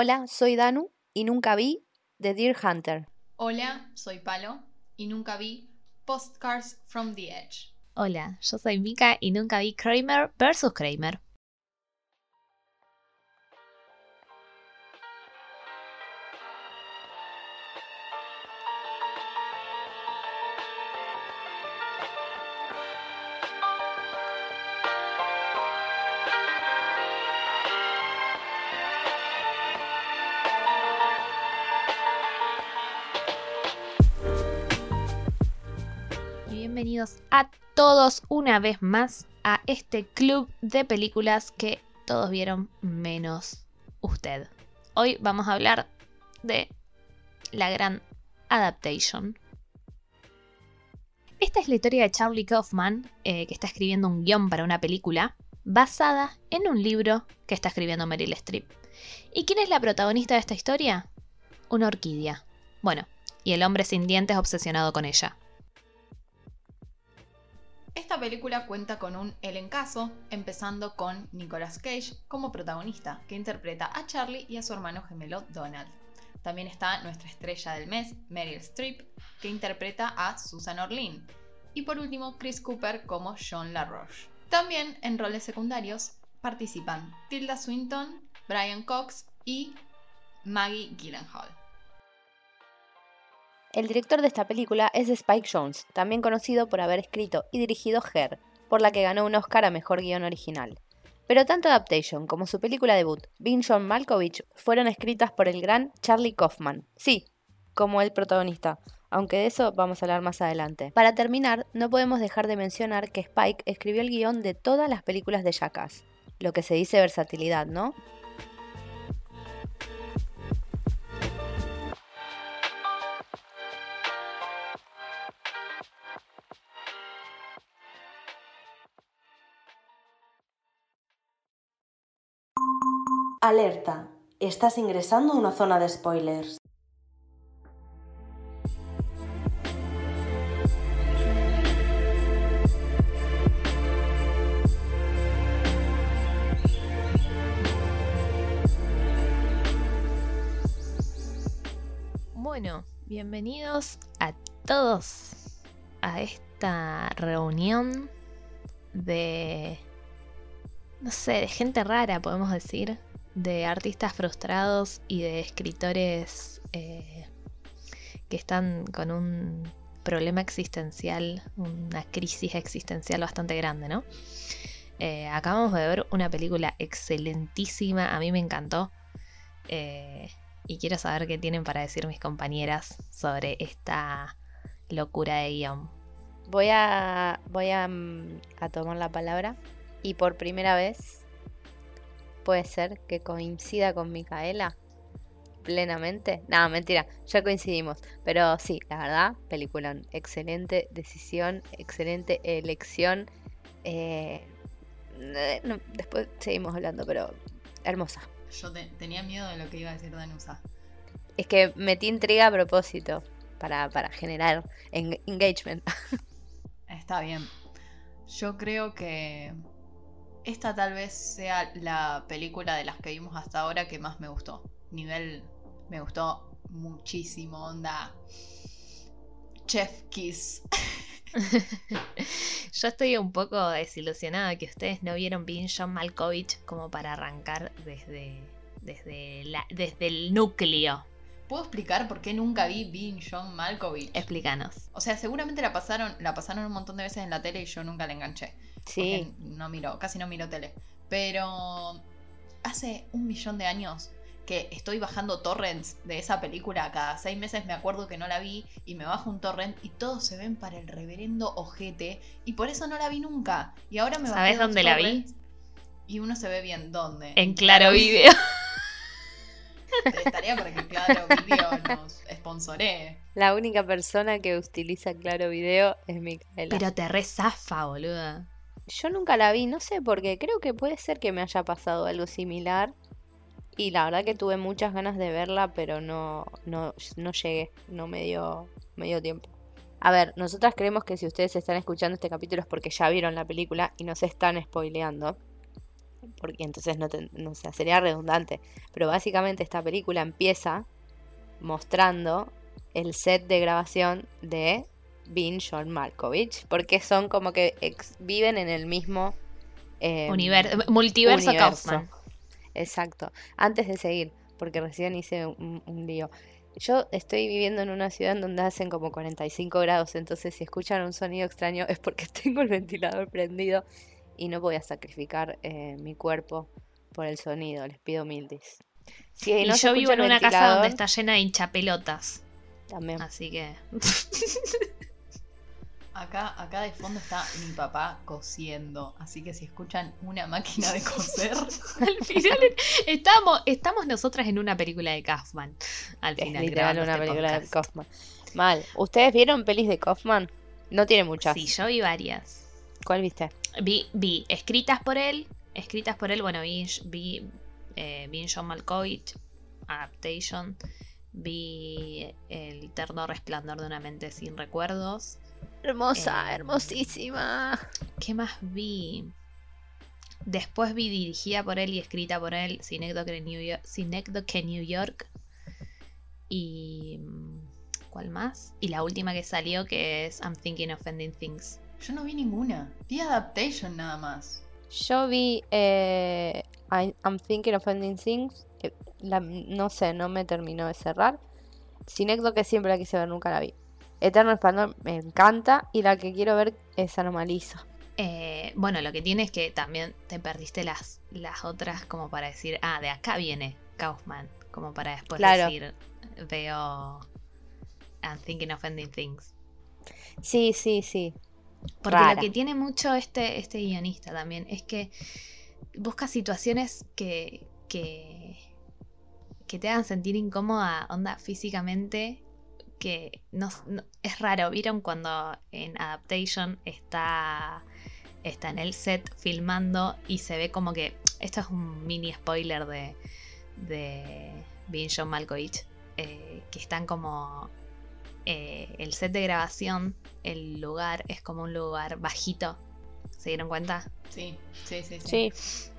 Hola, soy Danu y nunca vi The Deer Hunter. Hola, soy Palo y nunca vi Postcards from the Edge. Hola, yo soy Mika y nunca vi Kramer vs. Kramer. Bienvenidos a todos una vez más a este club de películas que todos vieron menos usted. Hoy vamos a hablar de la gran adaptation. Esta es la historia de Charlie Kaufman, eh, que está escribiendo un guion para una película basada en un libro que está escribiendo Meryl Streep. ¿Y quién es la protagonista de esta historia? Una orquídea. Bueno, y el hombre sin dientes obsesionado con ella. Esta película cuenta con un elencazo, empezando con Nicolas Cage como protagonista, que interpreta a Charlie y a su hermano gemelo Donald. También está nuestra estrella del mes, Meryl Streep, que interpreta a Susan Orlean. Y por último, Chris Cooper como John LaRoche. También en roles secundarios participan Tilda Swinton, Brian Cox y Maggie Gyllenhaal. El director de esta película es Spike Jones, también conocido por haber escrito y dirigido Her, por la que ganó un Oscar a Mejor Guión Original. Pero tanto Adaptation como su película debut, Being John Malkovich, fueron escritas por el gran Charlie Kaufman. Sí, como el protagonista, aunque de eso vamos a hablar más adelante. Para terminar, no podemos dejar de mencionar que Spike escribió el guion de todas las películas de Jackass, lo que se dice versatilidad, ¿no? Alerta, estás ingresando a una zona de spoilers. Bueno, bienvenidos a todos a esta reunión de, no sé, de gente rara, podemos decir, de artistas frustrados y de escritores eh, que están con un problema existencial, una crisis existencial bastante grande, ¿no? Eh, acabamos de ver una película excelentísima, a mí me encantó. Eh, y quiero saber qué tienen para decir mis compañeras sobre esta locura de guion. Voy a, voy a, mm, a tomar la palabra y por primera vez puede ser que coincida con Micaela plenamente. No, mentira, ya coincidimos. Pero sí, la verdad, película, excelente decisión, excelente elección. Eh, después seguimos hablando, pero hermosa. Yo tenía miedo de lo que iba a decir Danusa. Es que metí intriga a propósito para, para generar engagement. Está bien. Yo creo que esta tal vez sea la película de las que vimos hasta ahora que más me gustó. Nivel, me gustó muchísimo, onda. Chef Kiss. Yo estoy un poco desilusionada que ustedes no vieron bien John Malkovich como para arrancar desde, desde, la, desde el núcleo. ¿Puedo explicar por qué nunca vi Being John Malkovich? Explícanos. O sea, seguramente la pasaron, la pasaron un montón de veces en la tele y yo nunca la enganché. Sí. No miro, casi no miro tele. Pero hace un millón de años que estoy bajando torrents de esa película. Cada seis meses me acuerdo que no la vi y me bajo un torrent y todos se ven para el reverendo ojete. Y por eso no la vi nunca. Y ahora me ¿Sabes dónde la vi? Y uno se ve bien dónde. En Claro Video. Estaría para que Claro Video nos sponsoree. La única persona que utiliza Claro Video es Micaela. Pero te rezafa, boluda. Yo nunca la vi, no sé por qué. Creo que puede ser que me haya pasado algo similar. Y la verdad que tuve muchas ganas de verla, pero no, no, no llegué. No me dio, me dio tiempo. A ver, nosotras creemos que si ustedes están escuchando este capítulo es porque ya vieron la película y no se están spoileando. Porque entonces no, no sería redundante. Pero básicamente esta película empieza mostrando el set de grabación de Bean John Malkovich. Porque son como que ex- viven en el mismo eh, Univer- multiverso universo. Kaufman. Exacto. Antes de seguir, porque recién hice un, un lío. Yo estoy viviendo en una ciudad en donde hacen como 45 grados, entonces si escuchan un sonido extraño es porque tengo el ventilador prendido y no voy a sacrificar eh, mi cuerpo por el sonido, les pido mil dis. Si Y no yo vivo en una casa donde está llena de hinchapelotas. También. Así que. Acá, acá de fondo está mi papá cosiendo. Así que si escuchan una máquina de coser. Al final estamos, estamos nosotras en una película de Kaufman. Al Es final. literal grabando una este película de. Kaufman. Mal. ¿Ustedes vieron pelis de Kaufman? No tiene muchas. Sí, yo vi varias. ¿Cuál viste? Vi, vi escritas por él. Escritas por él, bueno, vi, vi, eh, vi John Malkovich, Adaptation. Vi El eterno resplandor de una mente sin recuerdos. Hermosa, Eh, hermosísima. ¿Qué más vi? Después vi dirigida por él y escrita por él Synecdoche New York. Synecdoche New York. Y. mm, ¿Cuál más? Y la última que salió que es I'm Thinking of Ending Things. Yo no vi ninguna. Vi Adaptation nada más. Yo vi eh, I- I'm Thinking of Ending Things. la- no sé, no me terminó de cerrar. Sinecdo que siempre la quise ver, nunca la vi. Eterno Resplandor me encanta. Y la que quiero ver es Anomalizo. Eh, bueno, lo que tiene es que también te perdiste las, las otras como para decir, ah, de acá viene Kaufman. Como para después Claro. decir, veo I'm Thinking of Ending Things. Sí, sí, sí. Porque Rara. lo que tiene mucho este, este guionista también es que busca situaciones que, que, que te hagan sentir incómoda, onda físicamente, que no, no- es raro. ¿Vieron cuando en Adaptation está, está en el set filmando y se ve como que, esto es un mini spoiler de, de Being John Malkovich, eh, que están como eh, el set de grabación, el lugar es como un lugar bajito. ¿Se dieron cuenta? Sí, sí, sí. Sí. Sí.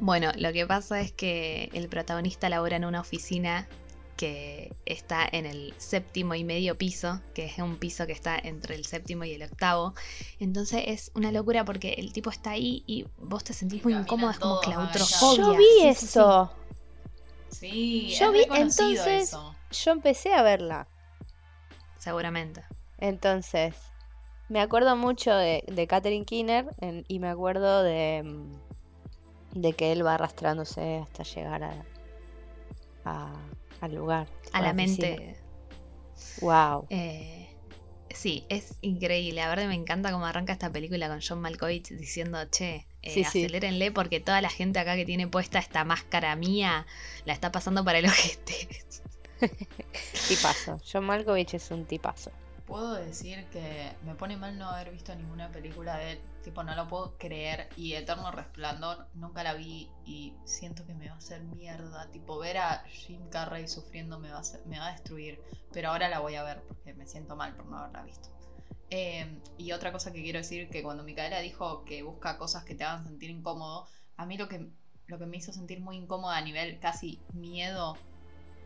Bueno, lo que pasa es que el protagonista labora en una oficina que está en el séptimo y medio piso, que es un piso que está entre el séptimo y el octavo. Entonces es una locura porque el tipo está ahí y vos te sentís muy incómoda, es como claustrofobia. Yo vi Sí, sí, sí. eso. Sí, Yo es vi, entonces- eso. Yo empecé a verla. Seguramente. Entonces, me acuerdo mucho de, de Catherine Kinner en- y me acuerdo de, mm, de que él va arrastrándose hasta llegar a, a- al lugar. A la mente. Wow. Eh, sí, es increíble. A ver, me encanta cómo arranca esta película con John Malkovich diciendo, che, eh, Sí, sí. acelérenle porque toda la gente acá que tiene puesta esta máscara mía la está pasando para el ojete. Tipazo. John Malkovich es un tipazo. Puedo decir que me pone mal no haber visto ninguna película de él. Tipo, no lo puedo creer. Y Eterno Resplandor nunca la vi y siento que me va a hacer mierda. Tipo, ver a Jim Carrey sufriendo me va a, me va a destruir. Pero ahora la voy a ver porque me siento mal por no haberla visto. Eh, y otra cosa que quiero decir, que cuando Micaela dijo que busca cosas que te hagan sentir incómodo, a mí lo que, lo que me hizo sentir muy incómoda a nivel casi miedo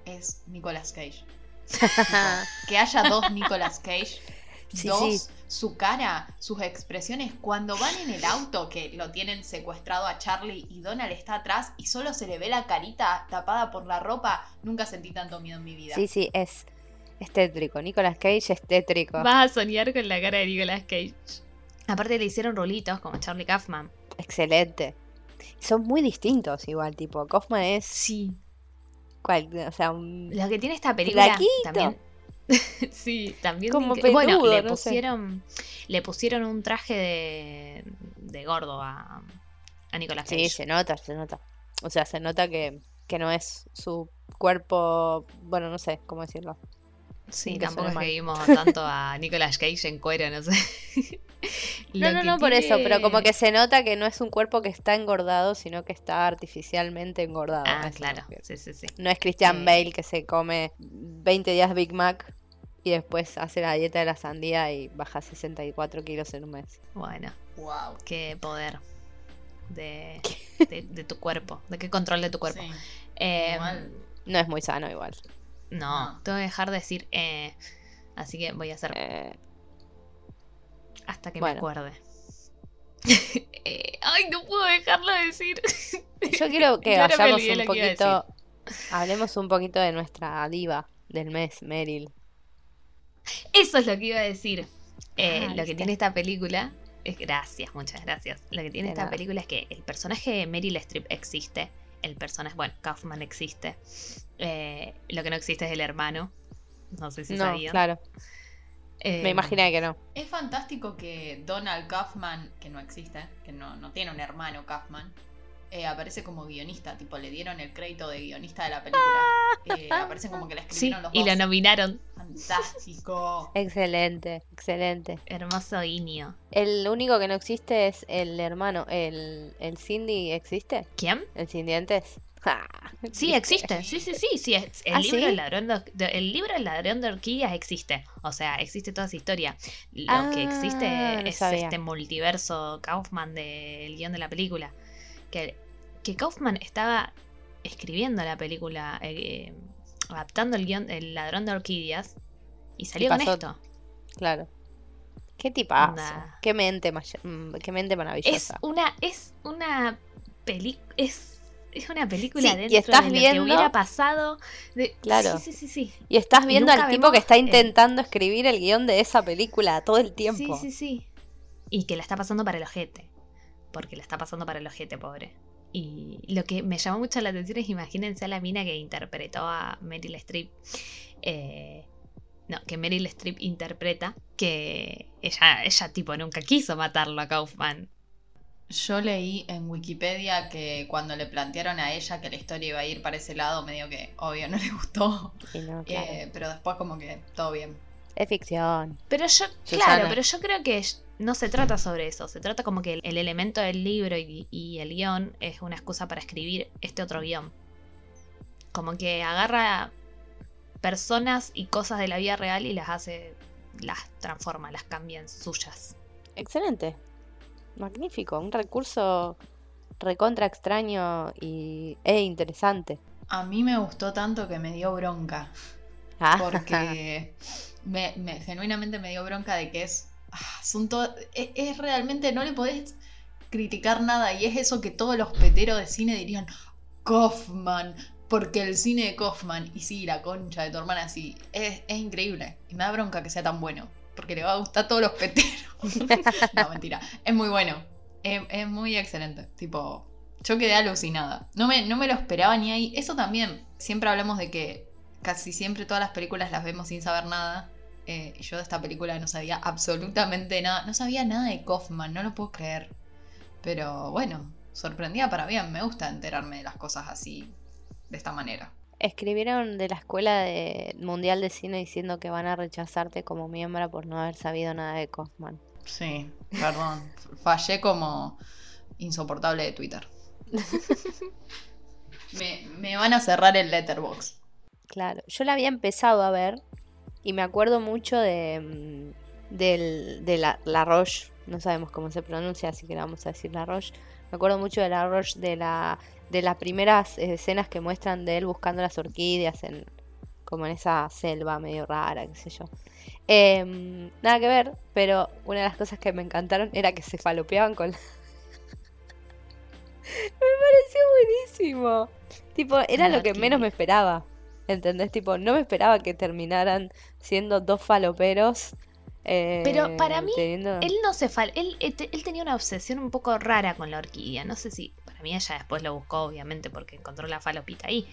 es Nicolas Cage. Que haya dos Nicolas Cage. Sí, dos, sí. su cara, sus expresiones. Cuando van en el auto, que lo tienen secuestrado a Charlie y Donald está atrás y solo se le ve la carita tapada por la ropa, nunca sentí tanto miedo en mi vida. Sí, sí, es, es tétrico. Nicolas Cage es tétrico. Vas a soñar con la cara de Nicolas Cage. Aparte le hicieron rulitos como Charlie Kaufman. Excelente. Son muy distintos igual, tipo, Kaufman es... Sí. Cual- o sea, un... Lo que tiene esta película también. sí, también. Como bueno, le no sé. pusieron, le pusieron un traje de, de gordo a, a Nicolas Cage. Sí, se nota, se nota. O sea, se nota que, que no es su cuerpo, bueno, no sé cómo decirlo. Sí, tampoco es que vimos tanto a Nicolas Cage en cuero, no sé. No, no, no por eso, pero como que se nota que no es un cuerpo que está engordado, sino que está artificialmente engordado. Ah, claro. Sí, sí, sí. No es Christian Eh. Bale que se come 20 días Big Mac y después hace la dieta de la sandía y baja 64 kilos en un mes. Bueno, Wow. qué poder de, de, de tu cuerpo, de qué control de tu cuerpo. Sí. Eh, Igual. No es muy sano igual. No, No. tengo que dejar de decir eh, así que voy a hacer Eh, hasta que bueno. me acuerde. Eh, ay, no puedo dejarlo de decir. yo quiero que vayamos un poquito, hablemos un poquito de nuestra diva del mes, Meryl. Eso es lo que iba a decir. Eh, Ah, lo que tiene esta película es gracias, muchas gracias. Lo que tiene De esta nada. película es que el personaje de Meryl Streep existe. El personaje, bueno, Kaufman existe. Eh, lo que no existe es el hermano. No sé si no, sabían. claro, Eh, me imaginé que no. Es fantástico que Donald Kaufman, que no existe, que no, no tiene un hermano Kaufman, eh, aparece como guionista. Tipo, le dieron el crédito de guionista de la película. Eh, aparece como que la Sí, escribieron los y lo dos. nominaron. Fantástico. Excelente, excelente. Hermoso guiño. El único que no existe es el hermano, el, el Cindy, ¿existe? ¿Quién? ¿El sin dientes? Ja, Sí, existe. Sí, sí, sí. sí es- el, ¿Ah, libro sí? El ladrón de, el libro El ladrón de orquídeas existe. O sea, existe toda esa historia. Lo que existe Ah, no es sabía. este multiverso Kaufman del guion de la película. Que, que Kaufman estaba escribiendo la película, eh, adaptando el guion El ladrón de orquídeas. Y salió con esto. Claro. Qué tipazo. Qué mente, mm, qué mente Es maravillosa. una, es una película. Es, es una película Sí, y dentro estás de lo viendo- que hubiera pasado. de- Claro. Sí, sí, sí, sí. Y estás viendo nunca al tipo que está el- intentando escribir el guion de esa película todo el tiempo. Sí, sí, sí. Y que la está pasando para el ojete. Porque la está pasando para el ojete, pobre. Y lo que me llamó mucho la atención es imagínense a la mina que interpretó a Meryl Streep. eh, no, que Meryl Streep interpreta que ella, ella tipo nunca quiso matarlo a Kaufman. Yo leí en Wikipedia que cuando le plantearon a ella que la historia iba a ir para ese lado, medio que obvio no le gustó. Y no, claro. Eh, pero después como que todo bien. Es ficción. Pero yo, Susana. claro, pero yo creo que no se trata sobre eso. Se trata como que el, el elemento del libro y, y el guion es una excusa para escribir este otro guion. Como que agarra personas y cosas de la vida real y las hace, las transforma, las cambia en suyas. Excelente. Magnífico. Un recurso recontra extraño y, e interesante. A mí me gustó tanto que me dio bronca. Ah, Porque me, me- genuinamente me dio bronca de que es. ah, son todo- es, es realmente, no le podés criticar nada. Y es eso que todos los peteros de cine dirían: Kaufman, porque el cine de Kaufman. Y sí, la concha de tu hermana, sí. Es, es increíble. Y me da bronca que sea tan bueno. Porque le va a gustar a todos los peteros. no, mentira. Es muy bueno. Es, es muy excelente. Tipo, yo quedé alucinada. No me, no me lo esperaba ni ahí. Eso también. Siempre hablamos de que casi siempre todas las películas las vemos sin saber nada. Eh, yo de esta película no sabía absolutamente nada. No sabía nada de Kaufman, no lo puedo creer. Pero bueno, sorprendida para bien. Me gusta enterarme de las cosas así, de esta manera. Escribieron de la escuela de mundial de cine diciendo que van a rechazarte como miembro por no haber sabido nada de Kaufman. Sí, perdón. Fallé como insoportable de Twitter. me, me van a cerrar el letterbox. Claro, yo la había empezado a ver y me acuerdo mucho de, mm, del, de la, la Roche, no sabemos cómo se pronuncia, así que le vamos a decir la Roche. Me acuerdo mucho de la Roche, de, la, de las primeras escenas que muestran de él buscando las orquídeas en como en esa selva medio rara, qué sé yo. Em, nada que ver, pero una de las cosas que me encantaron era que se falopeaban con... la- me pareció buenísimo. Tipo, era lo que menos me esperaba. ¿Entendés? Tipo, no me esperaba que terminaran siendo dos faloperos. eh, Pero para mí, teniendo- Él no se fal él, él te- él tenía una obsesión un poco rara con la orquídea. No sé si para mí ella después lo buscó, obviamente, porque encontró la falopita ahí.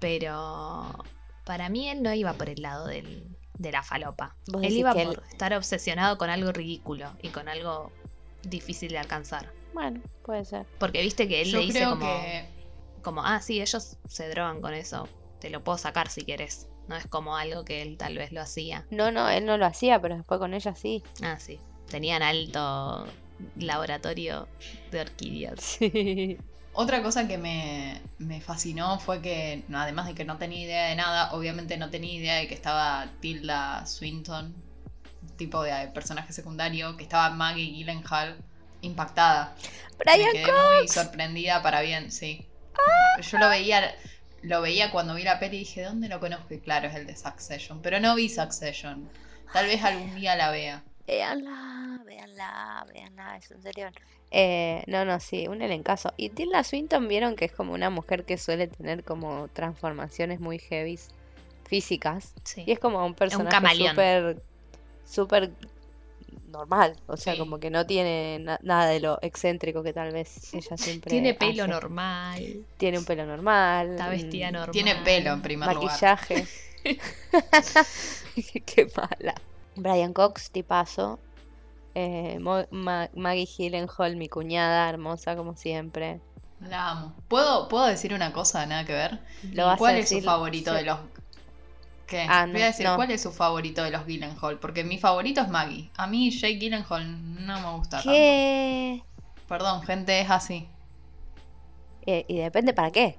Pero para mí él no iba por el lado del, de la falopa. Él iba por estar obsesionado con algo ridículo y con algo difícil de alcanzar. Bueno, puede ser. Porque viste que él Yo le dice como, que. como, ah, sí, ellos se drogan con eso. Te lo puedo sacar si quieres. No es como algo que él tal vez lo hacía. No, no, él no lo hacía, pero después con ella sí. Ah, sí. Tenían alto laboratorio de orquídeas. Sí. Otra cosa que me, me fascinó fue que, no, además de que no tenía idea de nada, obviamente no tenía idea de que estaba Tilda Swinton, tipo de personaje secundario, que estaba Maggie Gyllenhaal impactada. Brian me quedé muy sorprendida para bien, sí. Yo lo veía, lo veía cuando vi la peli y dije, ¿dónde lo conozco? Y claro, es el de Succession. Pero no vi Succession. Tal vez algún día la vea. Véanla, véanla, véanla, es un serio. Eh, no, no, sí, un elencazo. Y Tilda Swinton vieron que es como una mujer que suele tener como transformaciones muy heavy físicas. Sí. Y es como un personaje súper, súper normal. O sea, Sí. como que no tiene na- nada de lo excéntrico que tal vez ella siempre Tiene pelo hace. normal. Tiene un pelo normal. Está vestida mm, normal. Tiene pelo en primer lugar. Maquillaje. Qué mala. Brian Cox, tipazo. Eh, Mo- Ma- Maggie Gyllenhaal, mi cuñada, hermosa como siempre. La amo. ¿Puedo, ¿Puedo decir una cosa? Nada que ver. Lo ¿Cuál es su favorito sí. de los.? ¿Qué? Ah, no, Voy a decir, no. ¿cuál es su favorito de los Gyllenhaal? Porque mi favorito es Maggie. A mí Jake Gyllenhaal no me gusta tanto. ¿Qué? Perdón, gente, es así. Eh, y depende para qué.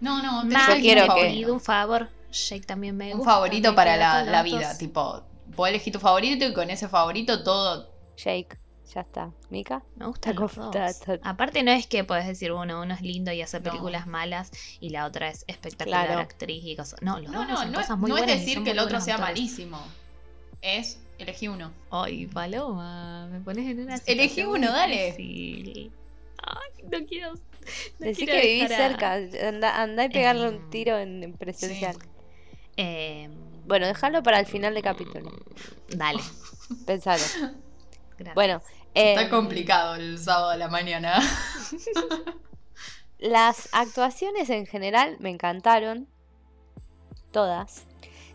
No, no, tenés Maggie, un quiero te que- un favor. Jake también me Un gusta, favorito me para la, la vida. Tipo, vos elegís tu favorito y con ese favorito todo. Jake, ya está. ¿Mika? Me gustan los dos. está- Aparte no es que puedes decir, bueno, uno es lindo y hace No. películas malas y la otra es espectacular Claro. actriz y cosas. No, los No, dos no, no, cosas muy no es buenas decir que el otro sea actores. malísimo. Es, elegí uno. Ay, Paloma, me pones en una Elegí uno, dale. difícil. Ay, no quiero. No Decí quiero que vivís a- cerca. Anda, anda y pegarle un Em, tiro en, en presencial. Eh, Bueno, déjalo para el final de capítulo. dale. Pensalo. Gracias. Bueno, Está em, complicado el sábado a la mañana. Las actuaciones en general me encantaron. Todas.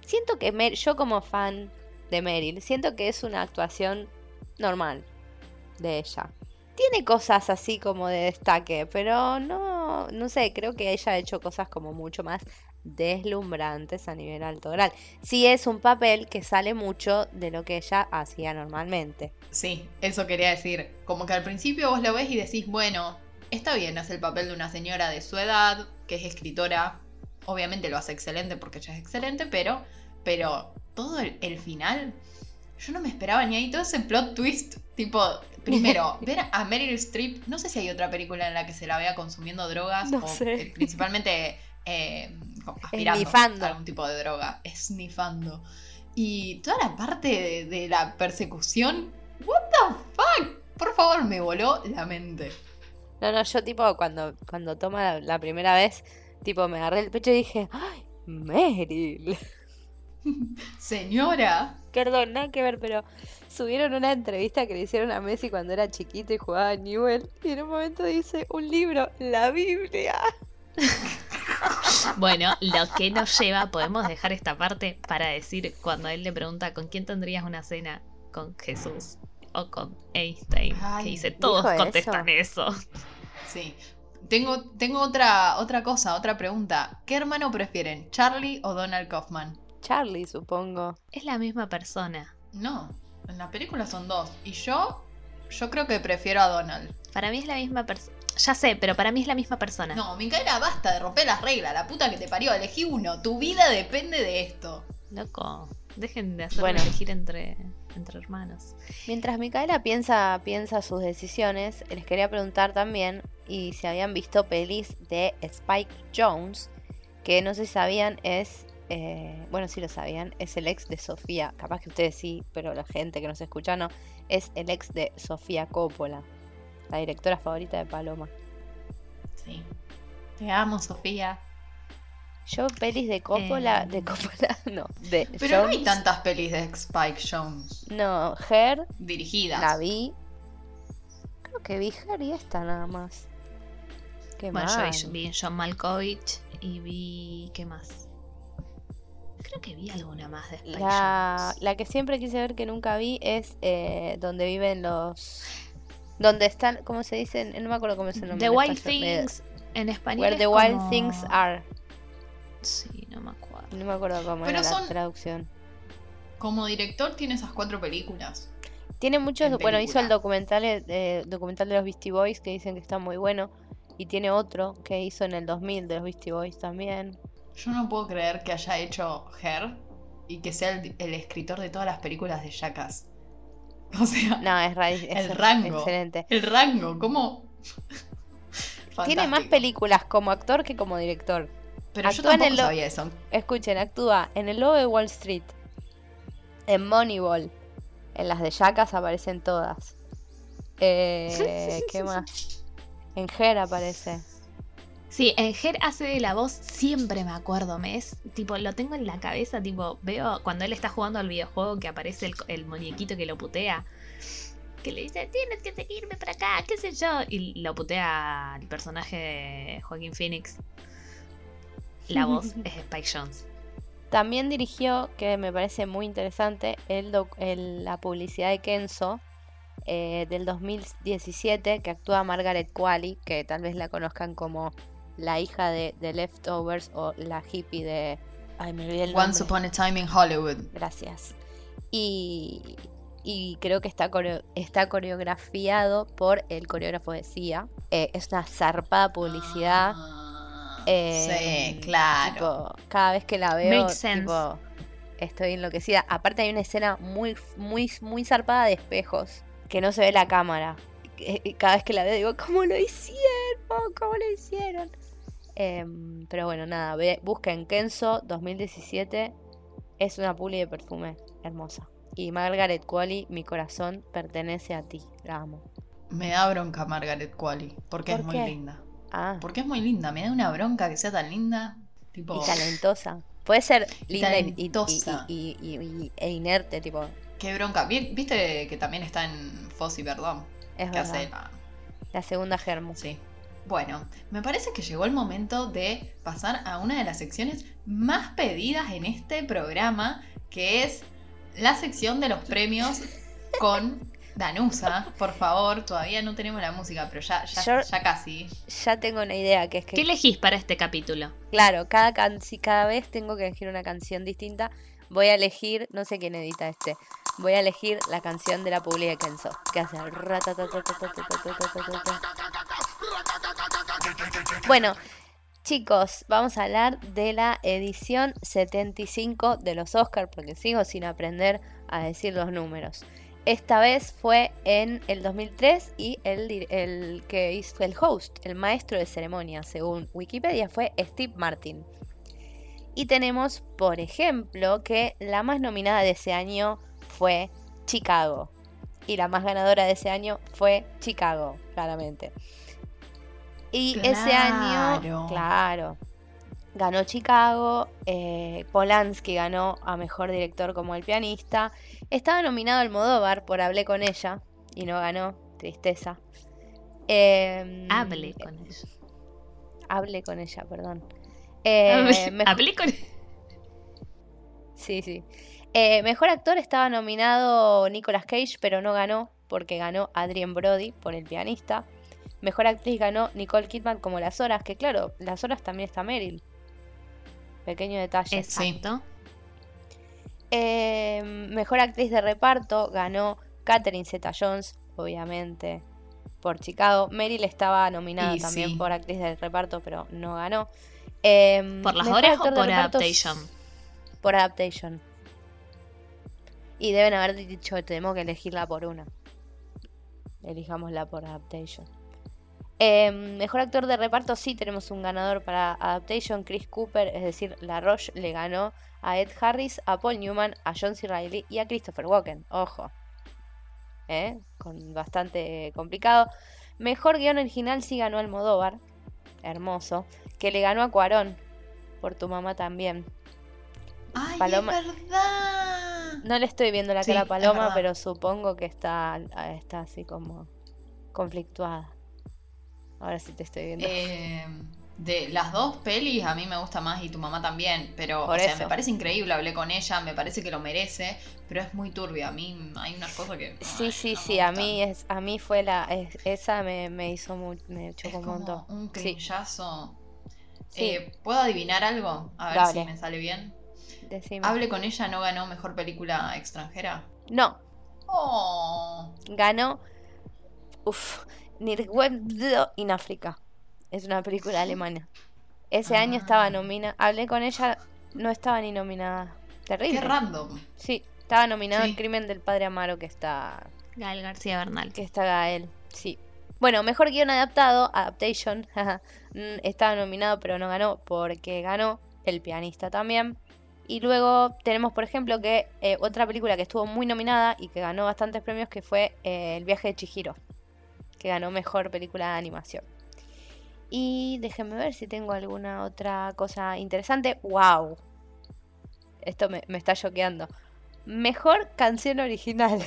Siento que Mer- yo como fan de Meryl, siento que es una actuación normal de ella. Tiene cosas así como de destaque, pero no, no sé, creo que ella ha hecho cosas como mucho más deslumbrantes a nivel altoral. Sí es un papel que sale mucho de lo que ella hacía normalmente. Sí, eso quería decir. Como que al principio vos lo ves y decís, bueno, está bien, hace el papel de una señora de su edad, que es escritora. Obviamente lo hace excelente porque ella es excelente, pero, pero todo el, el final, yo no me esperaba ni ahí todo ese plot twist. Tipo, primero, ver a Meryl Streep, no sé si hay otra película en la que se la vea consumiendo drogas No o sé. principalmente eh, como aspirando Esnifando. algún tipo de droga, esnifando. Y toda la parte de, de la persecución, what the fuck, por favor, me voló la mente. No, no, yo tipo cuando, cuando toma la, la primera vez, tipo me agarré el pecho y dije, ¡ay, Meryl! Señora, Perdón, nada que ver, pero subieron una entrevista que le hicieron a Messi cuando era chiquito y jugaba a Newell y en un momento dice, un libro, la Biblia. Bueno, lo que nos lleva, podemos dejar esta parte para decir cuando él le pregunta con quién tendrías una cena, con Jesús o con Einstein, Ay, que dice ¿dijo todos eso? contestan eso. sí. Tengo, tengo otra, otra cosa, otra pregunta. ¿Qué hermano prefieren, Charlie o Donald Kaufman? Charlie, supongo. Es la misma persona. No, en la película son dos. Y yo, yo creo que prefiero a Donald. Para mí es la misma persona. Ya sé, pero para mí es la misma persona. No, Micaela, basta de romper las reglas, la puta que te parió. Elegí uno, tu vida depende de esto. Loco, dejen de hacerme Bueno. elegir entre, entre hermanos. Mientras Micaela piensa, piensa sus decisiones, les quería preguntar también y si habían visto pelis de Spike Jones, que no sé si sabían es, eh, bueno sí lo sabían, es el ex de Sofía, capaz que ustedes sí, pero la gente que nos escucha no, es el ex de Sofía Coppola, la directora favorita de Paloma. Sí. Te amo, Sofía. Yo pelis de Coppola, Eh. de Coppola, no, de Pero no hay Jones, tantas pelis de Spike Jones no, Her, dirigidas. la vi, creo que vi Her y esta nada más. Qué Bueno, yo vi John Malkovich y vi. ¿Qué más? Creo que vi alguna más de Spike La, Jonze. la que siempre quise ver que nunca vi es eh, donde viven los... Donde están, ¿cómo se dice? No me acuerdo cómo es el nombre. The en Wild español. Things en español. Where es the Wild Things Are. Sí, no me acuerdo. No me acuerdo cómo Pero era son- la traducción. Como director tiene esas cuatro películas. Tiene muchos, en bueno, hizo el documental, eh, documental de los Beastie Boys que dicen que está muy bueno. Y tiene otro que hizo en el 2000 de los Beastie Boys también. Yo no puedo creer que haya hecho Her y que sea el, el escritor de todas las películas de Jackass. O sea, No, es, es El rango. excelente. el rango, ¿cómo? Tiene más películas como actor que como director. Pero yo en tampoco el lo- sabía eso. Escuchen, actúa en El Lobo de Wall Street, en Moneyball, en las de Jackass aparecen todas. Eh, ¿Qué más? En Her aparece. Sí, en Her hace de la voz, siempre me acuerdo, me es, tipo, lo tengo en la cabeza, tipo, veo cuando él está jugando al videojuego que aparece el, el muñequito que lo putea, que le dice, tienes que seguirme para acá, qué sé yo, y lo putea el personaje de Joaquín Phoenix. La voz es Spike Jones. También dirigió, que me parece muy interesante, el la publicidad de Kenzo eh, del 2017, que actúa Margaret Qualley, que tal vez la conozcan como la hija de, de Leftovers o la hippie de... Ay, me olvidé el nombre. Once Upon a Time in Hollywood. Gracias. Y, y creo que está, coreo- está coreografiado por el coreógrafo de Sia. Eh, es una zarpada publicidad. Ah, Eh, sí, claro. tipo, cada vez que la veo, tipo, estoy enloquecida. Aparte hay una escena muy, muy, muy zarpada de espejos, que no se ve la cámara. Cada vez que la veo digo, ¿cómo lo hicieron? ¿Cómo lo hicieron? Em, pero bueno, nada, ve- busquen Kenzo 2017. Es una puli de perfume hermosa. Y Margaret Qualley, mi corazón pertenece a ti. La amo. Me da bronca Margaret Qualley, porque ¿Por es muy linda. Ah, Porque es muy linda, me da una bronca que sea tan linda. Tipo, y talentosa. Puede ser linda y, y- e inerte, tipo, qué bronca. Vi- Viste que también está en Fossi, perdón. es Que hace verdad. la- La segunda germo. Sí. Bueno, me parece que llegó el momento de pasar a una de las secciones más pedidas en este programa, que es la sección de los premios con Danusa. Por favor, todavía no tenemos la música, pero ya, ya, casi. Ya tengo una idea que es que... ¿Qué elegís para este capítulo? Claro, cada, cada vez tengo que elegir una canción distinta. Voy a elegir, no sé quién edita este, voy a elegir la canción de la publi de Kenzo, que hace... Bueno, chicos, vamos a hablar de la edición 75 de los Oscars, porque sigo sin aprender a decir los números. Esta vez fue en el 2003 y el, el que hizo el host, el maestro de ceremonia, según Wikipedia, fue Steve Martin. Y tenemos, por ejemplo, que la más nominada de ese año fue Chicago. Y la más ganadora de ese año fue Chicago, claramente. Y ese año, Claro. ganó Chicago, eh, Polanski ganó a Mejor Director como el pianista, estaba nominado Almodóvar por Hablé con ella y no ganó, tristeza. Em, Hable con ella. Hablé con ella, perdón. Eh, Hablé- Hablé con Sí, sí. Eh, mejor actor estaba nominado Nicolas Cage, pero no ganó porque ganó Adrien Brody por el pianista. Mejor actriz ganó Nicole Kidman como Las Horas, que claro, Las Horas también está Meryl. Pequeño detalle. Exacto. Eh, mejor actriz de reparto ganó Catherine Zeta-Jones, obviamente, por Chicago. Meryl estaba nominada Y también sí. por actriz de reparto, pero no ganó. Eh, ¿Por las horas o por adaptation? Por adaptation. Y deben haber dicho, tenemos que elegirla por una. Elijámosla por adaptation. Eh, mejor actor de reparto, sí tenemos un ganador para adaptation, Chris Cooper, es decir, La Roche le ganó a Ed Harris, a Paul Newman, a John C. Reilly y a Christopher Walken. Ojo. ¿Eh? Con bastante complicado. Mejor guion original sí ganó Almodóvar. Hermoso. Que le ganó a Cuarón. Por tu mamá también. ¡Ay, Paloma- es verdad! No le estoy viendo la Sí, cara a Paloma, pero supongo que está, está así como conflictuada. Ahora sí te estoy viendo. Eh, de las dos pelis a mí me gusta más y tu mamá también, pero Por o sea, me parece increíble, hablé con ella, me parece que lo merece, pero es muy turbia, a mí hay unas cosas que... sí, ay, sí, no sí, a mí es, a mí fue la, es- esa me, me hizo muy, me Es chocó un como montón. un sí, Eh, ¿Puedo adivinar algo? A ver Dale. si me sale bien. decime. Hable con ella no ganó mejor película extranjera. No, Oh, ganó, uff, Nirgwebdo in África. Es una película alemana. Ese año Ah. estaba nominada, hablé con ella, no estaba ni nominada. Terrible. qué random. Sí, estaba nominado Sí. El crimen del padre Amaro que está Gael García Bernal. que está Gael. Sí. Bueno, mejor guion adaptado, Adaptation, mm, estaba nominado pero no ganó porque ganó El pianista también. Y luego tenemos, por ejemplo, que eh, otra película que estuvo muy nominada y que ganó bastantes premios que fue eh, El viaje de Chihiro, que ganó mejor película de animación. Y déjenme ver si tengo alguna otra cosa interesante. ¡Wow! Esto me, me está choqueando. Mejor canción original.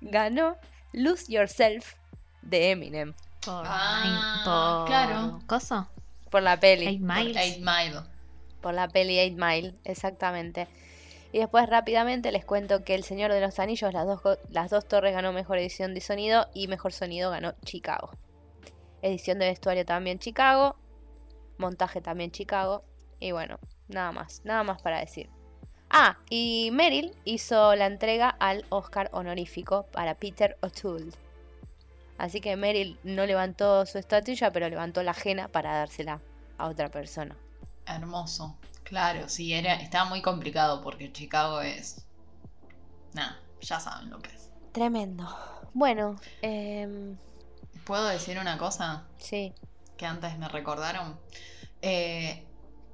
Ganó Lose Yourself de Eminem Por, Ah, por- claro. ¿Coso? por la peli. Eight Miles. Eight Mile. Por la peli Eight Mile, exactamente. Y después rápidamente les cuento que El Señor de los Anillos, las dos, las dos torres ganó mejor edición de sonido y mejor sonido ganó Chicago. Edición de vestuario también Chicago. Montaje también Chicago. Y bueno, nada más, nada más para decir. Ah, y Meryl hizo la entrega al Oscar honorífico para Peter O'Toole. Así que Meryl no levantó su estatuilla, pero levantó la ajena para dársela a otra persona. Hermoso. Claro, sí, era, estaba muy complicado porque Chicago es. Nada, ya saben lo que es. Tremendo. Bueno, em, ¿Puedo decir una cosa sí. que antes me recordaron? Eh,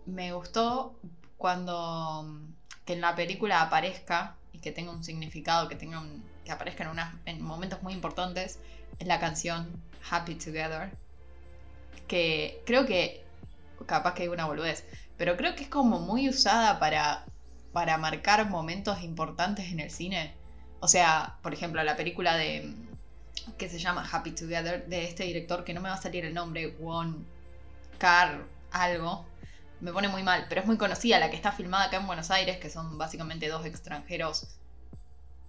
me gustó cuando que en la película aparezca y que tenga un significado, que tenga un- que aparezca en, unas- en momentos muy importantes, es la canción Happy Together. Que creo que, capaz que hay una boludez, pero creo que es como muy usada para, para marcar momentos importantes en el cine. O sea, por ejemplo, la película de que se llama Happy Together de este director que no me va a salir el nombre, Won Car algo. Me pone muy mal, pero es muy conocida la que está filmada acá en Buenos Aires, que son básicamente dos extranjeros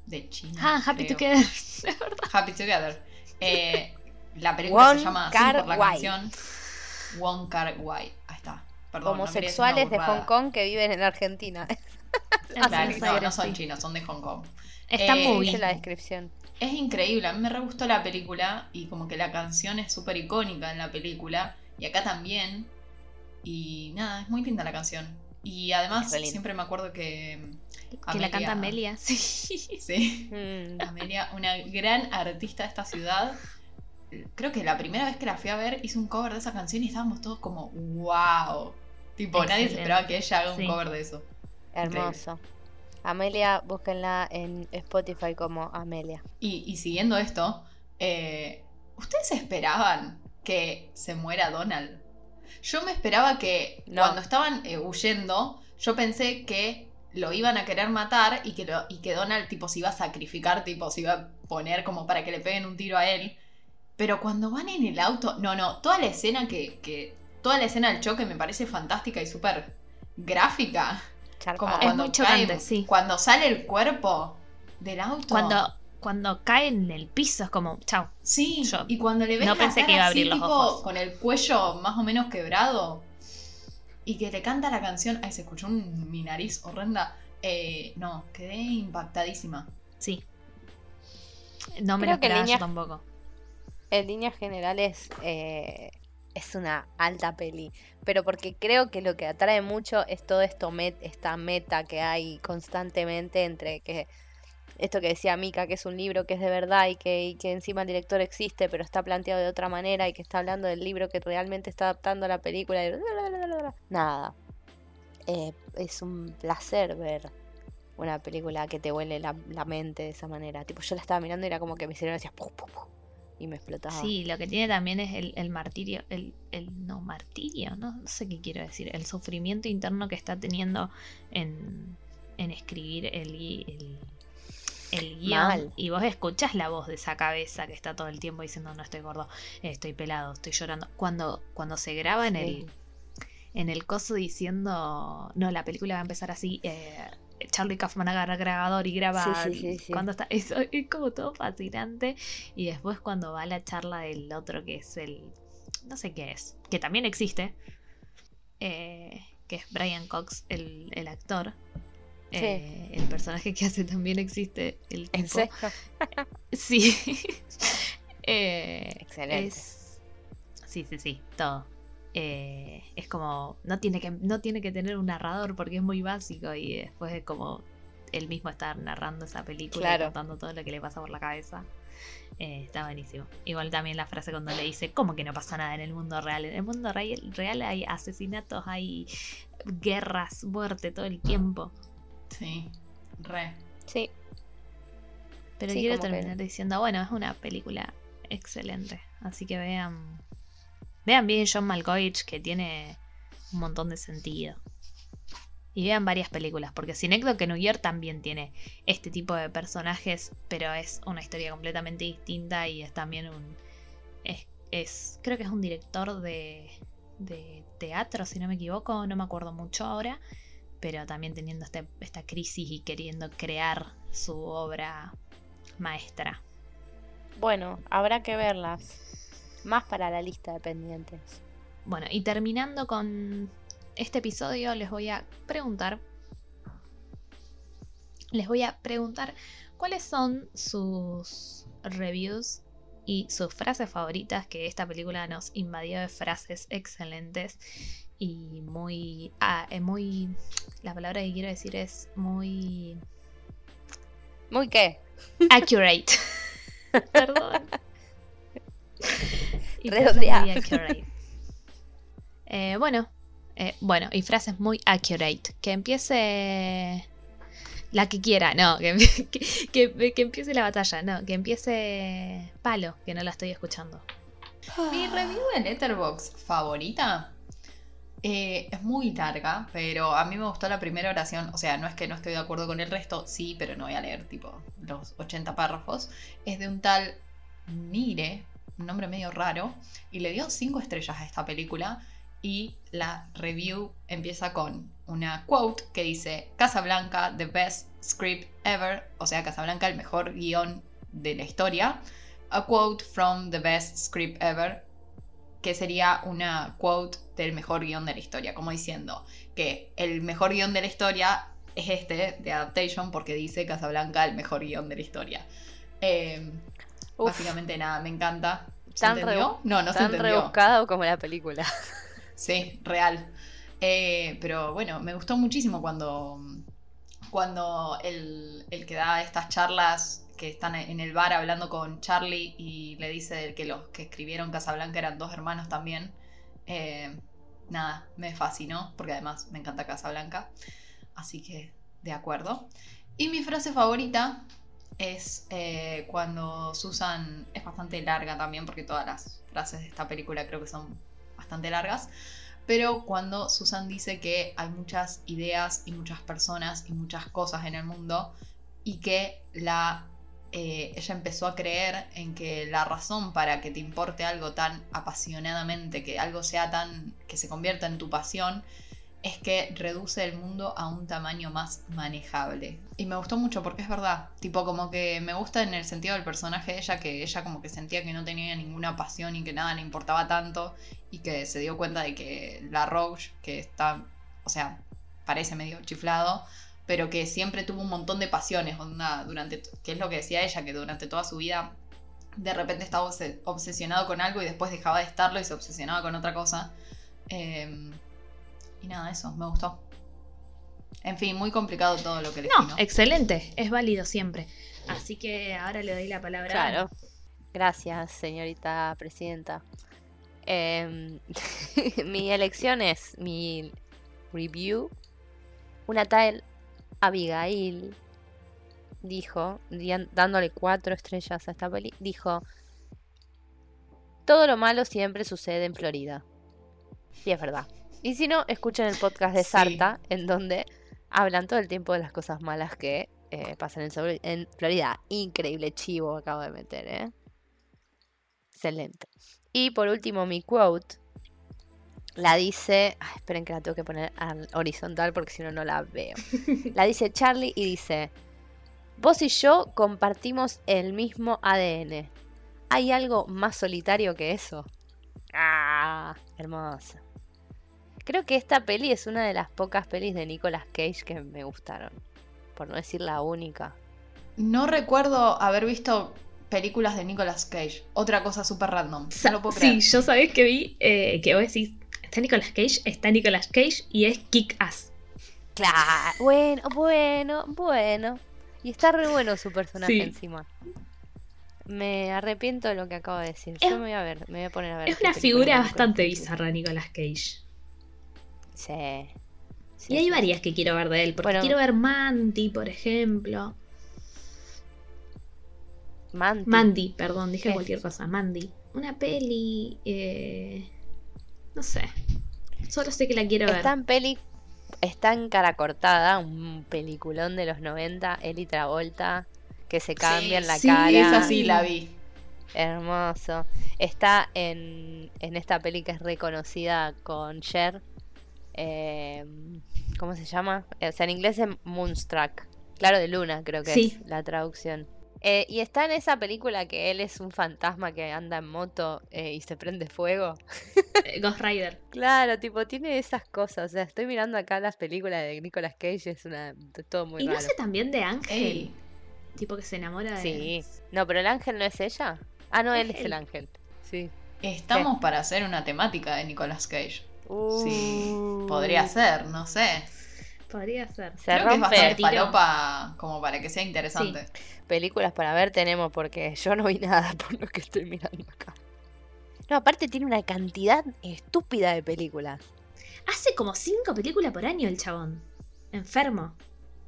de China. Ah, Happy creo. Together. Happy Together. Eh, la película Wong se llama así por la Wai. canción Wong Kar Wai. Perdón, no Homosexuales de. Hong Kong que viven en Argentina. En Claro, no, son chinos, son de Hong Kong. Está Eh, muy bien. la descripción. Es increíble, a mí me re gustó la película y como que la canción es súper icónica en la película y acá también. Y nada, es muy linda la canción. Y además siempre me acuerdo que... Que la canta Amelia, sí. Sí, Mm, Amelia, una gran artista de esta ciudad. Creo que la primera vez que la fui a ver hizo un cover de esa canción y estábamos todos como, wow. Tipo, nadie se esperaba que ella haga un Sí. cover de eso. hermoso. Amelia, búsquenla en Spotify como Amelia. Y, y siguiendo esto, eh, ¿ustedes esperaban que se muera Donald? Yo me esperaba que No. cuando estaban eh, huyendo, yo pensé que lo iban a querer matar y que, lo- y que Donald tipo se iba a sacrificar, tipo se iba a poner como para que le peguen un tiro a él. Pero cuando van en el auto, no, no, toda la escena que, que toda la escena del choque me parece fantástica y súper gráfica. Como Zarpada. Es cuando muy chocante, cae- sí. Cuando sale el cuerpo del auto. Cuando, cuando cae en el piso es como, chao. Sí, Yo y cuando le ves no la pensé que iba a así, abrir los tipo, ojos. con el cuello más o menos quebrado y que le canta la canción, ay, se escuchó un, mi nariz horrenda. Eh, no, quedé impactadísima. Sí. No me Creo lo que líneas- tampoco. En líneas generales eh, es una alta peli, pero porque creo que lo que atrae mucho es todo esto esta meta que hay constantemente entre que esto que decía Mika, que es un libro que es de verdad y que, encima el director existe, pero está planteado de otra manera y que está hablando del libro que realmente está adaptando a la película. y Nada. Eh, es un placer ver una película que te huele la, mente de esa manera. Tipo, yo la estaba mirando y era como que pu, pu, pu, y me explotaba. Sí, lo que tiene también es el, el martirio, el, el no martirio, ¿no? no sé qué quiero decir, el sufrimiento interno que está teniendo en, en escribir el, el, el guion Mal. y vos escuchás la voz de esa cabeza que está todo el tiempo diciendo no estoy gordo, estoy pelado, estoy llorando. Cuando, cuando se graba en el en el coso diciendo no, la película va a empezar así, eh, Charlie Kaufman agarra grabador y graba Sí, sí, sí, cuando está eso es como todo fascinante y después cuando va la charla del otro que es el no sé qué es, que también existe, eh, que es Brian Cox, el, el actor. Sí. Eh, el personaje que hace también existe. El ¿En tipo. serio? Sí. Eh, Excelente. es- Sí, sí, sí, todo. Eh, es como. No tiene, que, no tiene que tener un narrador porque es muy básico y después es como él mismo estar narrando esa película y contando todo lo que le pasa por la cabeza. Eh, está buenísimo. Igual también la frase cuando le dice, ¿cómo que no pasa nada en el mundo real? En el mundo real, real hay asesinatos, hay guerras, muerte todo el tiempo. Sí, re. Sí, Pero Sí, quiero que- terminar diciendo, bueno, es una película excelente. Así que vean. Vean bien John Malkovich, que tiene un montón de sentido. Y vean varias películas, porque Synecdoche New York también tiene este tipo de personajes, pero es una historia completamente distinta y es también un. Es, es- creo que es un director de, de teatro, si no me equivoco, no me acuerdo mucho ahora, pero también teniendo este- esta crisis y queriendo crear su obra maestra. bueno, habrá que verlas. Más para la lista de pendientes. Bueno, y terminando con este episodio, les voy a preguntar. Les voy a preguntar cuáles son sus reviews y sus frases favoritas, que esta película nos invadió de frases excelentes y muy. Ah, muy. La palabra que quiero decir es muy. ¿Muy qué? accurate. Perdón. Y muy accurate. Eh, bueno, eh, bueno, y frases muy accurate. Que empiece la que quiera, no, que, que, que- que empiece la batalla, no, que empiece Palo, que no la estoy escuchando. Mi review de Letterboxd favorita eh, es muy larga, pero a mí me gustó la primera oración. O sea, no es que no estoy de acuerdo con el resto, sí, pero no voy a leer tipo los 80 párrafos. Es de un tal Nire, un nombre medio raro, y le dio 5 estrellas a esta película. Y la review empieza con una quote que dice: Casablanca, the best script ever. O sea, Casablanca, el mejor guion de la historia a quote from the best script ever, que sería una quote del mejor guion de la historia, como diciendo que el mejor guion de la historia es este de Adaptation porque dice Casablanca el mejor guion de la historia. Eh, Uf, básicamente nada, me encanta. ¿Se Tan entendió? No, no se entendió. rebuscado como la película. Sí, real. Eh, pero bueno, me gustó muchísimo cuando, cuando el, el que da estas charlas que están en el bar hablando con Charlie y le dice que los que escribieron Casablanca eran dos hermanos también. Eh, nada, me fascinó porque además me encanta Casablanca. Así que, de acuerdo. Y mi frase favorita es eh, cuando Susan es bastante larga también porque todas las frases de esta película creo que son bastante largas, pero cuando Susan dice que hay muchas ideas y muchas personas y muchas cosas en el mundo y que la eh, ella empezó a creer en que la razón para que te importe algo tan apasionadamente, que algo sea tan que se convierta en tu pasión, es que reduce el mundo a un tamaño más manejable. Y me gustó mucho porque es verdad, tipo como que me gusta en el sentido del personaje de ella, que ella como que sentía que no tenía ninguna pasión y que nada le importaba tanto y que se dio cuenta de que la Roche, que está, o sea, parece medio chiflado, pero que siempre tuvo un montón de pasiones, onda, durante, que es lo que decía ella, que durante toda su vida de repente estaba obse- obsesionado con algo y después dejaba de estarlo y se obsesionaba con otra cosa. Eh, y nada, eso, me gustó. En fin, muy complicado todo lo que elegí, No, ¿no? excelente, es válido siempre. Así que ahora le doy la palabra. a Claro. Gracias, señorita presidenta. Em, mi elección es mi review. Una tal Abigail dijo, di- dándole cuatro estrellas a esta peli, dijo: Todo lo malo siempre sucede en Florida. Y es verdad. Y si no, escuchen el podcast de Sí. Sarta, en donde hablan todo el tiempo de las cosas malas que eh, pasan en, sobre- en Florida. Increíble chivo acabo de meter, ¿eh? Excelente. Y por último, mi quote la dice. ay, esperen que la tengo que poner al horizontal porque si no, no la veo. La dice Charlie y dice: Vos y yo compartimos el mismo ADN. ¿Hay algo más solitario que eso? Ah, hermosa. Creo que esta peli es una de las pocas pelis de Nicolas Cage que me gustaron. Por no decir la única. No recuerdo haber visto películas de Nicolas Cage. Otra cosa súper random. No lo puedo sí, creer. yo sabés que vi eh, que vos decís, está Nicolas Cage, está Nicolas Cage y es Kick Ass. Claro, bueno, bueno, bueno. Y está re bueno su personaje Sí. encima. Me arrepiento de lo que acabo de decir. Es- Yo me voy a ver, me voy a poner a ver. Es una figura bastante bizarra Nicolas Cage. Sí. Sí, y hay sí. varias que quiero ver de él, porque Bueno. quiero ver Mandy, por ejemplo. Manti. Mandy, perdón, dije ¿Qué cualquier cosa. Mandy. Una peli. eh, no sé. Solo sé que la quiero ver. Está en peli. Está en cara cortada, un peliculón de los 90, él y Travolta, que se cambian la sí, cara. Esa sí la vi. Hermoso. Está en, en esta peli que es reconocida con Cher. Eh, ¿Cómo se llama? Eh, O sea, en inglés es Moonstruck. Claro, de Luna, creo que Sí. es la traducción. Eh, y está en esa película que él es un fantasma que anda en moto eh, y se prende fuego. Ghost Rider. Claro, tipo, tiene esas cosas. O sea, estoy mirando acá las películas de Nicolas Cage, es una todo muy y no sé también de Ángel. Ey, Tipo que se enamora de. Sí. No, pero el ángel no es ella. Ah, no, Es él es el ángel. Sí. estamos para hacer una temática de Nicolas Cage. Sí, Uh. podría ser, no sé. Podría ser. Se Creo que es bastante Tiro. falopa como para que sea interesante. películas para ver tenemos porque yo no vi nada por lo que estoy mirando acá. No, aparte tiene una cantidad estúpida de películas. Hace como cinco películas por año el chabón. Enfermo.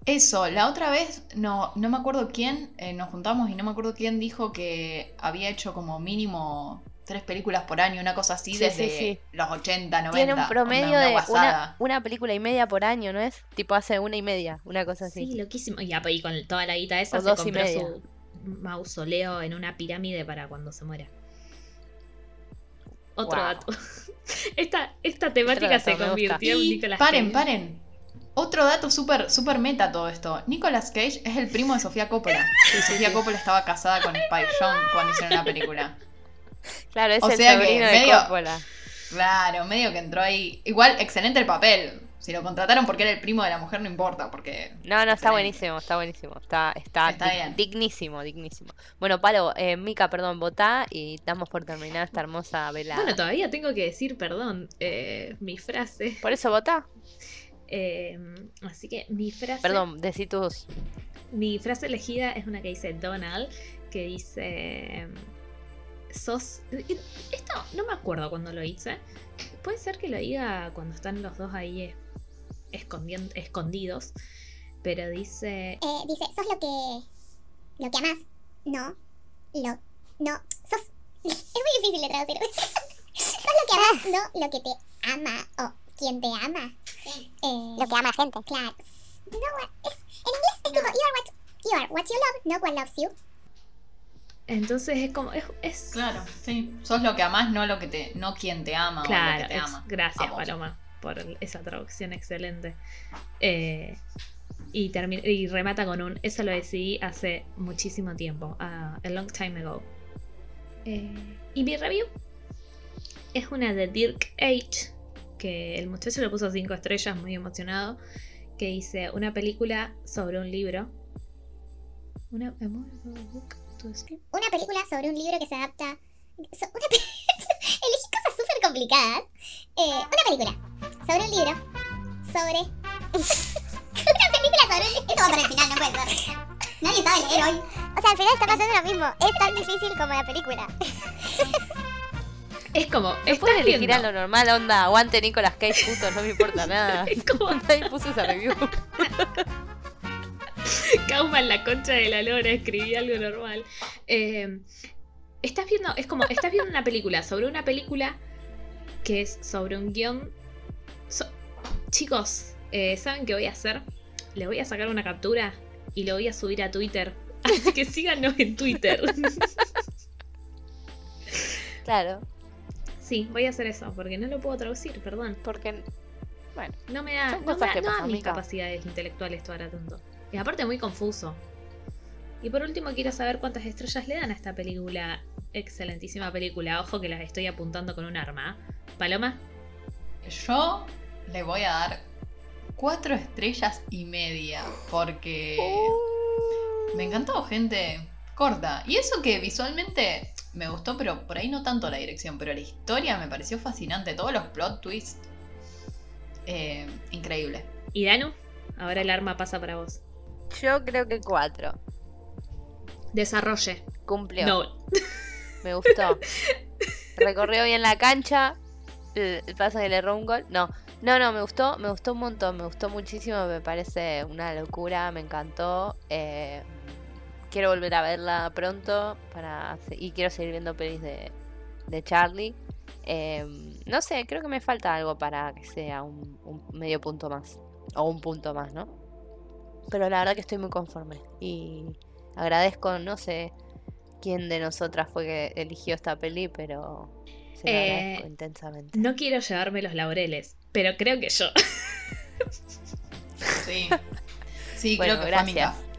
Eso, la otra vez, no, no me acuerdo quién, eh, nos juntamos y no me acuerdo quién dijo que había hecho como mínimo tres películas por año, una cosa así, Sí, desde sí, sí. los 80, 90. Tiene un promedio onda, una de una, una película y media por año, ¿no es? Tipo hace una y media, una cosa así. Sí, loquísimo. Y, con toda la guita esa O se dos y compró media. su mausoleo en una pirámide para cuando se muera. Otro Wow. dato. Esta, esta temática dato, se convirtió en Y Nicolas paren, Cage. paren. Otro dato súper super meta todo esto. Nicolas Cage es el primo de Sofía Coppola. Y Sofía Coppola estaba casada con Spike Jonze cuando hicieron la película. Claro, es O el sea que sobrino de medio- Coppola. Claro, medio que entró ahí. Igual, excelente el papel. Si lo contrataron porque era el primo de la mujer, no importa, porque. No, no, está buenísimo, está buenísimo. Está, está, Está di- bien. dignísimo, dignísimo. Bueno, Palo, eh, Mica, perdón, votá y damos por terminada esta hermosa velada. Bueno, todavía tengo que decir, perdón, eh, mi frase. Por eso votá. Eh, así que mi frase. Perdón, decí tus. Mi frase elegida es una que dice Donald, que dice... Sos... Esto no me acuerdo cuando lo hice. Puede ser que lo diga cuando están los dos ahí eh, escondidos. Pero dice... Eh, dice, sos lo que. lo que amás. No. Lo. No. Sos. Es muy difícil de traducir. sos lo que amás, no lo que te ama o quien te ama. Eh, lo que ama gente. Claro. No, es, en inglés es tipo, you are what you are, what you love, not what loves you. Entonces es como... Es, es- Claro, sí. Sos lo que amás, no lo que te. no quien te ama o lo Claro, que te ex- ama. gracias. Paloma por esa traducción excelente. Eh, y, termi- y remata con un, eso lo decidí hace muchísimo tiempo, a a long time ago. Eh, y mi review es una de Dirk H, que el muchacho le puso 5 estrellas, muy emocionado, que dice una película sobre un libro. Una, book Una película sobre un libro que se adapta. so- una pe- Elegí cosas súper complicadas. Eh, una película sobre un libro. Sobre. una película sobre un libro. Esto va para el final, no puede ser. Nadie sabe leer hoy. O sea, al final está pasando lo mismo. Es tan difícil como la película. Es como, Puedes elegir a lo normal, onda, aguante Nicolas Cage, puto, no me importa nada. Es como Nadie puso esa review. Kauma en la concha de la lora escribí algo normal. Eh, estás viendo, es como, estás viendo una película sobre una película que es sobre un guion. so- chicos, eh, ¿saben qué voy a hacer? Le voy a sacar una captura y lo voy a subir a Twitter. Así que síganos en Twitter. Claro, Sí, voy a hacer eso, porque no lo puedo traducir, perdón. porque. Bueno, No me da, no me da- pasan, mis capacidades intelectuales ahora tanto. Y aparte muy confuso. Y por último quiero saber cuántas estrellas le dan a esta película. Excelentísima película. Ojo que las estoy apuntando con un arma. Paloma, Yo le voy a dar cuatro estrellas y media. Porque me encantó, gente. Corta. Y eso que visualmente me gustó, pero por ahí no tanto la dirección. Pero la historia me pareció fascinante. Todos los plot twists. eh, increíble. y Danu, ahora el arma pasa para vos. Yo creo que cuatro. Desarrolle. Cumplió. No. Me gustó. Recorrió bien la cancha. El pasa que le erró un gol. No, no, no, me gustó, me gustó un montón, me gustó muchísimo, me parece una locura, me encantó. eh, quiero volver a verla pronto para y quiero seguir viendo pelis de, de Charlie. Eh, no sé, creo que me falta algo para que sea un, un medio punto más. O un punto más, ¿no? Pero la verdad que estoy muy conforme. Y agradezco, no sé quién de nosotras fue que eligió esta peli, pero se lo Eh, agradezco intensamente. No quiero llevarme los laureles, pero creo que yo. Sí. Sí, Bueno, creo que gracias. fue Mica.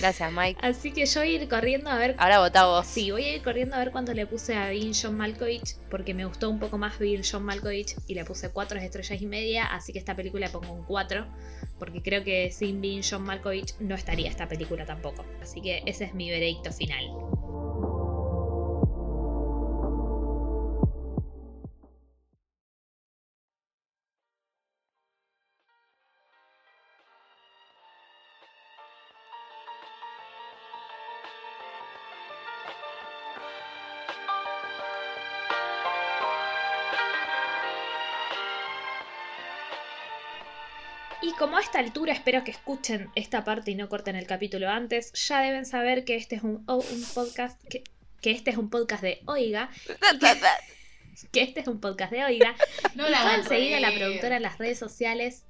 Gracias, Mike. Así que yo voy a ir corriendo a ver Ahora vota vos. Sí, voy a ir corriendo a ver cuánto le puse a Bill John Malkovich, porque me gustó un poco más Bill John Malkovich y le puse 4 estrellas y media, así que esta película le pongo un 4, porque creo que sin Bill John Malkovich no estaría esta película tampoco. Así que ese es mi veredicto final. Como a esta altura espero que escuchen esta parte y no corten el capítulo antes, ya deben saber que este es un, oh, un podcast que, que este es un podcast de Oiga, que este es un podcast de Oiga No la pueden seguir a la productora en las redes sociales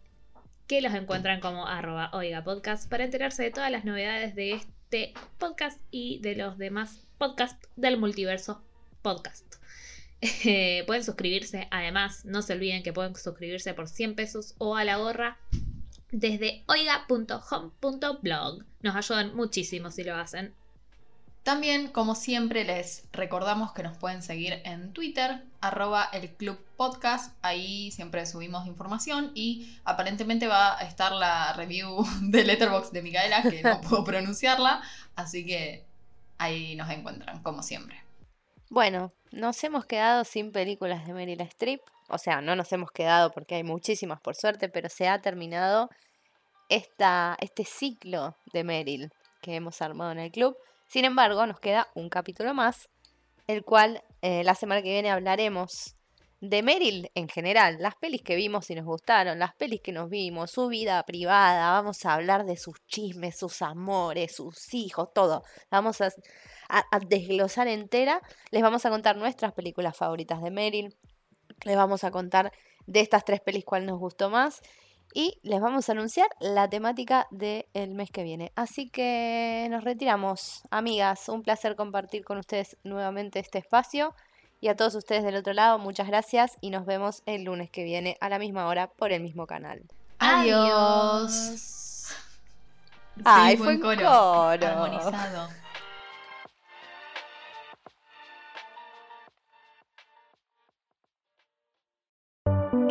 que los encuentran como arroba oiga podcast para enterarse de todas las novedades de este podcast y de los demás podcasts del multiverso podcast. Eh, pueden suscribirse, además, no se olviden que pueden suscribirse por 100 pesos o a la gorra desde oiga.home.blog. Nos ayudan muchísimo si lo hacen. También, como siempre, les recordamos que nos pueden seguir en Twitter, arroba el Club Podcast. Ahí siempre subimos información y aparentemente va a estar la review de Letterboxd de Micaela, que no puedo pronunciarla. Así que ahí nos encuentran, como siempre. Bueno, nos hemos quedado sin películas de Meryl Streep. O sea, no nos hemos quedado porque hay muchísimas por suerte, pero se ha terminado esta, este ciclo de Meryl que hemos armado en el club. Sin embargo, nos queda un capítulo más, el cual eh, la semana que viene hablaremos de Meryl en general, las pelis que vimos y nos gustaron, las pelis que nos vimos, su vida privada, vamos a hablar de sus chismes, sus amores, sus hijos, todo. Vamos a- a desglosar entera, les vamos a contar nuestras películas favoritas de Meryl, les vamos a contar de estas tres pelis cuál nos gustó más y les vamos a anunciar la temática del mes que viene. Así que nos retiramos, amigas, un placer compartir con ustedes nuevamente este espacio. Y a todos ustedes del otro lado, muchas gracias y nos vemos el lunes que viene a la misma hora por el mismo canal. Adiós. Adiós. Ay, buen fue un coro. Armonizado.